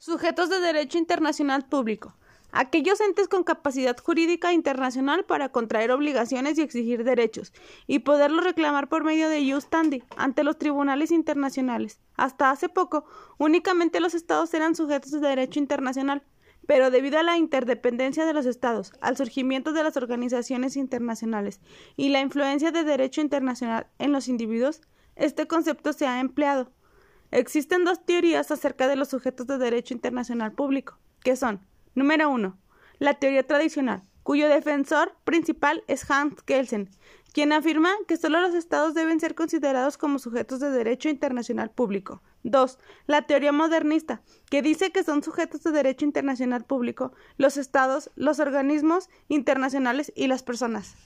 Sujetos de derecho internacional público. Aquellos entes con capacidad jurídica internacional para contraer obligaciones y exigir derechos, y poderlos reclamar por medio de jus standi ante los tribunales internacionales. Hasta hace poco, únicamente los estados eran sujetos de derecho internacional, pero debido a la interdependencia de los estados, al surgimiento de las organizaciones internacionales y la influencia de derecho internacional en los individuos, este concepto se ha empleado. Existen dos teorías acerca de los sujetos de derecho internacional público, que son, número uno, la teoría tradicional, cuyo defensor principal es Hans Kelsen, quien afirma que solo los estados deben ser considerados como sujetos de derecho internacional público. 2. La teoría modernista, que dice que son sujetos de derecho internacional público los estados, los organismos internacionales y las personas.